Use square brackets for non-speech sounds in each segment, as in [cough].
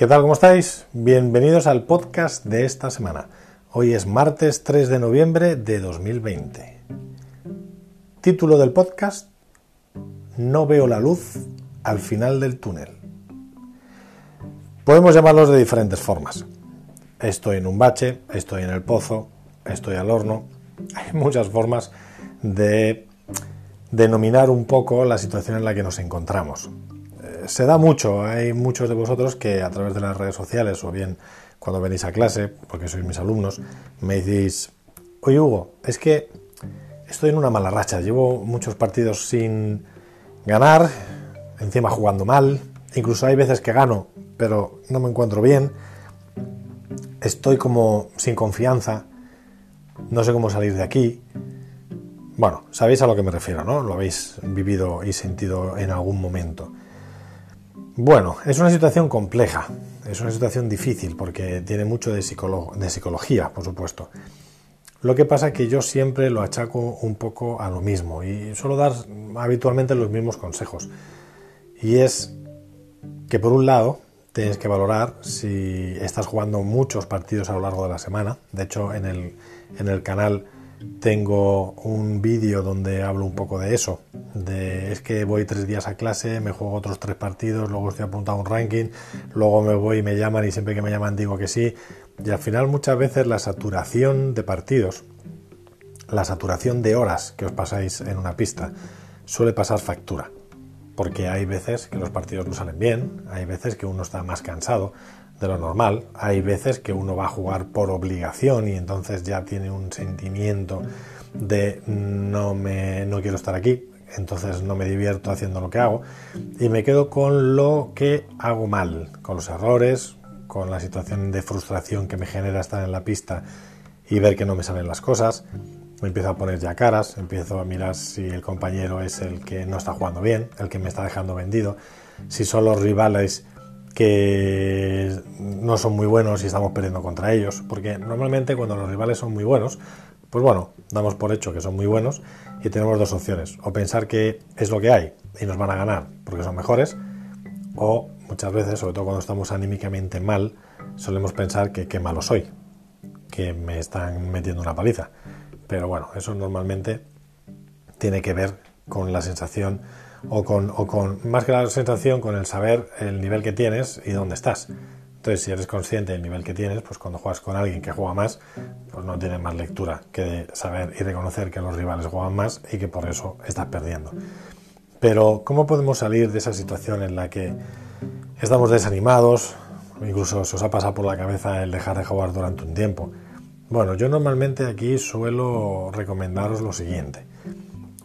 ¿Qué tal? ¿Cómo estáis? Bienvenidos al podcast de esta semana. Hoy es martes 3 de noviembre de 2020. Título del podcast, No veo la luz al final del túnel. Podemos llamarlos de diferentes formas. Estoy en un bache, estoy en el pozo, estoy al horno. [laughs] Hay muchas formas de denominar un poco la situación en la que nos encontramos se da mucho. Hay muchos de vosotros que a través de las redes sociales o bien cuando venís a clase, porque sois mis alumnos, me decís, oye Hugo, es que estoy en una mala racha, llevo muchos partidos sin ganar, encima jugando mal, incluso hay veces que gano, pero no me encuentro bien, estoy como sin confianza, no sé cómo salir de aquí. Bueno, sabéis a lo que me refiero, ¿no? Lo habéis vivido y sentido en algún momento. Bueno, es una situación compleja, es una situación difícil porque tiene mucho de, psicología, por supuesto. Lo que pasa es que yo siempre lo achaco un poco a lo mismo y suelo dar habitualmente los mismos consejos. Y es que por un lado tienes que valorar si estás jugando muchos partidos a lo largo de la semana. De hecho, en el, en el canal tengo un vídeo donde hablo un poco de eso. De, es que voy tres días a clase, me juego otros tres partidos, luego estoy apuntado a un ranking, luego me voy y me llaman y siempre que me llaman digo que sí. Y al final muchas veces la saturación de partidos, la saturación de horas que os pasáis en una pista, suele pasar factura. Porque hay veces que los partidos no salen bien, hay veces que uno está más cansado, de lo normal. Hay veces que uno va a jugar por obligación y entonces ya tiene un sentimiento de no me no quiero estar aquí, entonces no me divierto haciendo lo que hago y me quedo con lo que hago mal, con los errores, con la situación de frustración que me genera estar en la pista y ver que no me salen las cosas. Me empiezo a poner ya caras, empiezo a mirar si el compañero es el que no está jugando bien, el que me está dejando vendido, si son los rivales que no son muy buenos y estamos perdiendo contra ellos, porque normalmente cuando los rivales son muy buenos, pues bueno, damos por hecho que son muy buenos y tenemos dos opciones, o pensar que es lo que hay y nos van a ganar porque son mejores, o muchas veces, sobre todo cuando estamos anímicamente mal, solemos pensar que qué malo soy, que me están metiendo una paliza. Pero bueno, eso normalmente tiene que ver con la sensación o con, más que la sensación, con el saber el nivel que tienes y dónde estás. Entonces, si eres consciente del nivel que tienes, pues cuando juegas con alguien que juega más, pues no tiene más lectura que saber y reconocer que los rivales juegan más y que por eso estás perdiendo. Pero, ¿cómo podemos salir de esa situación en la que estamos desanimados? Incluso se os ha pasado por la cabeza el dejar de jugar durante un tiempo. Bueno, yo normalmente aquí suelo recomendaros lo siguiente.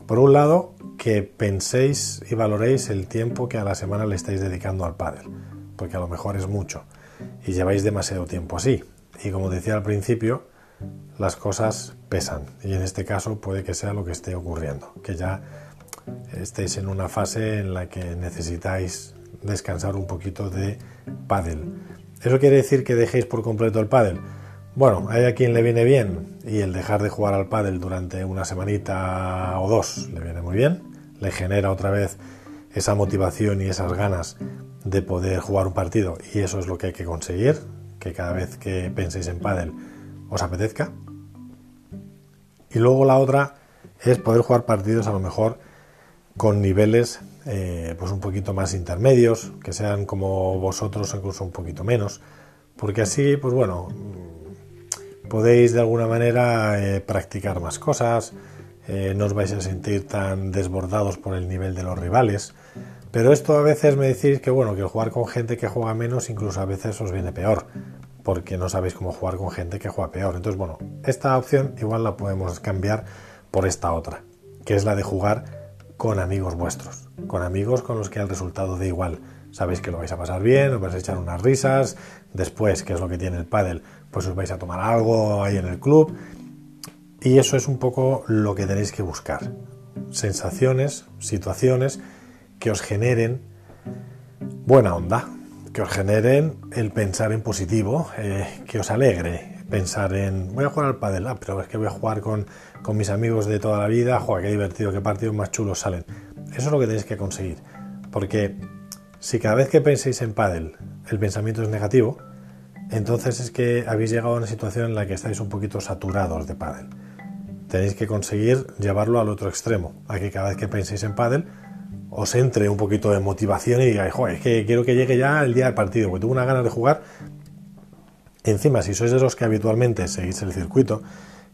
Por un lado, que penséis y valoréis el tiempo que a la semana le estáis dedicando al pádel, porque a lo mejor es mucho y lleváis demasiado tiempo así. Y como decía al principio, las cosas pesan y en este caso puede que sea lo que esté ocurriendo, que ya estéis en una fase en la que necesitáis descansar un poquito de pádel. ¿Eso quiere decir que dejéis por completo el pádel? Bueno, hay a quien le viene bien y el dejar de jugar al pádel durante una semanita o dos le viene muy bien, le genera otra vez esa motivación y esas ganas de poder jugar un partido y eso es lo que hay que conseguir, que cada vez que penséis en pádel os apetezca. Y luego la otra es poder jugar partidos a lo mejor con niveles eh, pues un poquito más intermedios, que sean como vosotros incluso un poquito menos, porque así pues bueno podéis de alguna manera eh, practicar más cosas, eh, no os vais a sentir tan desbordados por el nivel de los rivales. Pero esto a veces me decís que bueno, que jugar con gente que juega menos incluso a veces os viene peor, porque no sabéis cómo jugar con gente que juega peor. Entonces, bueno, esta opción igual la podemos cambiar por esta otra, que es la de jugar con amigos vuestros, con amigos con los que el resultado da igual. Sabéis que lo vais a pasar bien, os vais a echar unas risas, después, que es lo que tiene el pádel, pues os vais a tomar algo ahí en el club. Y eso es un poco lo que tenéis que buscar. Sensaciones, situaciones que os generen buena onda, que os generen el pensar en positivo, eh, que os alegre, pensar en voy a jugar al pádel, ah, pero es que voy a jugar con, con mis amigos de toda la vida, joder, qué divertido, qué partidos más chulos salen. Eso es lo que tenéis que conseguir, porque si cada vez que penséis en pádel el pensamiento es negativo, entonces es que habéis llegado a una situación en la que estáis un poquito saturados de pádel. Tenéis que conseguir llevarlo al otro extremo, a que cada vez que penséis en pádel os entre un poquito de motivación y digáis, es que quiero que llegue ya el día del partido, porque tengo una ganas de jugar. Encima, si sois de los que habitualmente seguís el circuito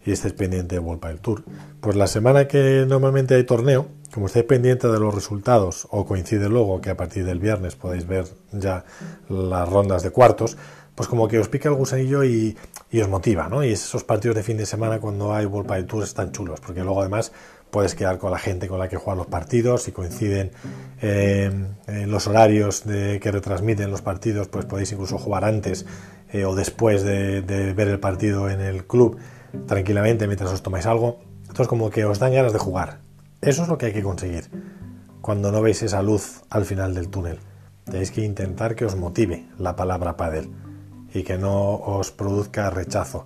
y estéis pendiente de World Pile Tour, pues la semana que normalmente hay torneo, como estáis pendiente de los resultados o coincide luego que a partir del viernes podéis ver ya las rondas de cuartos, pues como que os pica el gusanillo y, os motiva, ¿no? Y esos partidos de fin de semana cuando hay World Pile Tour están chulos, porque luego además puedes quedar con la gente con la que juegan los partidos, si coinciden eh, los horarios de, que retransmiten los partidos, pues podéis incluso jugar antes eh, o después de, de, ver el partido en el club tranquilamente mientras os tomáis algo. Entonces como que os dan ganas de jugar. Eso es lo que hay que conseguir cuando no veis esa luz al final del túnel. Tenéis que intentar que os motive la palabra pádel y que no os produzca rechazo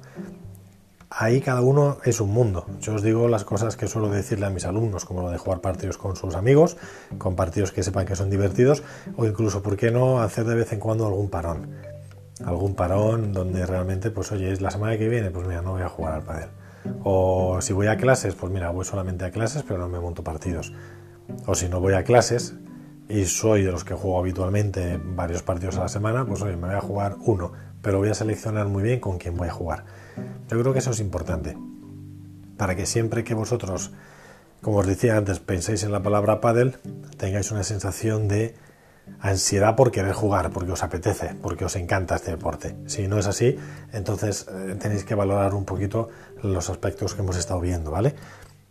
ahí cada uno es un mundo. Yo os digo las cosas que suelo decirle a mis alumnos, como lo de jugar partidos con sus amigos, con partidos que sepan que son divertidos, o incluso, ¿por qué no hacer de vez en cuando algún parón? Algún parón donde realmente, pues oye, es la semana que viene, pues mira, no voy a jugar al pádel. O si voy a clases, pues mira, voy solamente a clases, pero no me monto partidos. O si no voy a clases y soy de los que juego habitualmente varios partidos a la semana, pues oye, me voy a jugar uno, pero voy a seleccionar muy bien con quién voy a jugar yo creo que eso es importante. Para que siempre que vosotros, como os decía antes, penséis en la palabra paddle, tengáis una sensación de ansiedad por querer jugar, porque os apetece, porque os encanta este deporte. Si no es así, entonces eh, tenéis que valorar un poquito los aspectos que hemos estado viendo, ¿vale?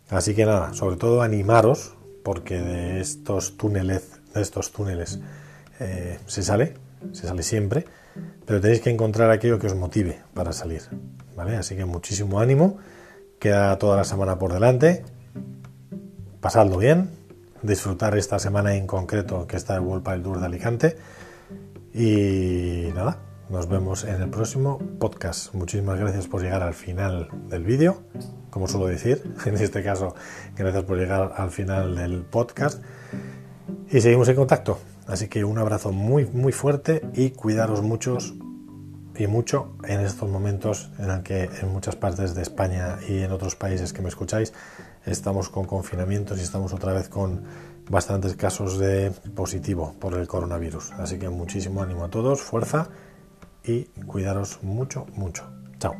Así que nada, sobre todo animaros, porque de estos túneles, de estos túneles eh, se sale, se sale siempre, pero tenéis que encontrar aquello que os motive para salir. ¿vale? Así que muchísimo ánimo, queda toda la semana por delante, pasadlo bien, disfrutar esta semana en concreto que está el World Pile Tour de Alicante y nada, nos vemos en el próximo podcast. Muchísimas gracias por llegar al final del vídeo, como suelo decir, [laughs] en este caso, gracias por llegar al final del podcast y seguimos en contacto. Así que un abrazo muy muy fuerte y cuidaros muchos y mucho en estos momentos en el que en muchas partes de España y en otros países que me escucháis estamos con confinamientos y estamos otra vez con bastantes casos de positivo por el coronavirus. Así que muchísimo ánimo a todos, fuerza y cuidaros mucho, mucho. Chao.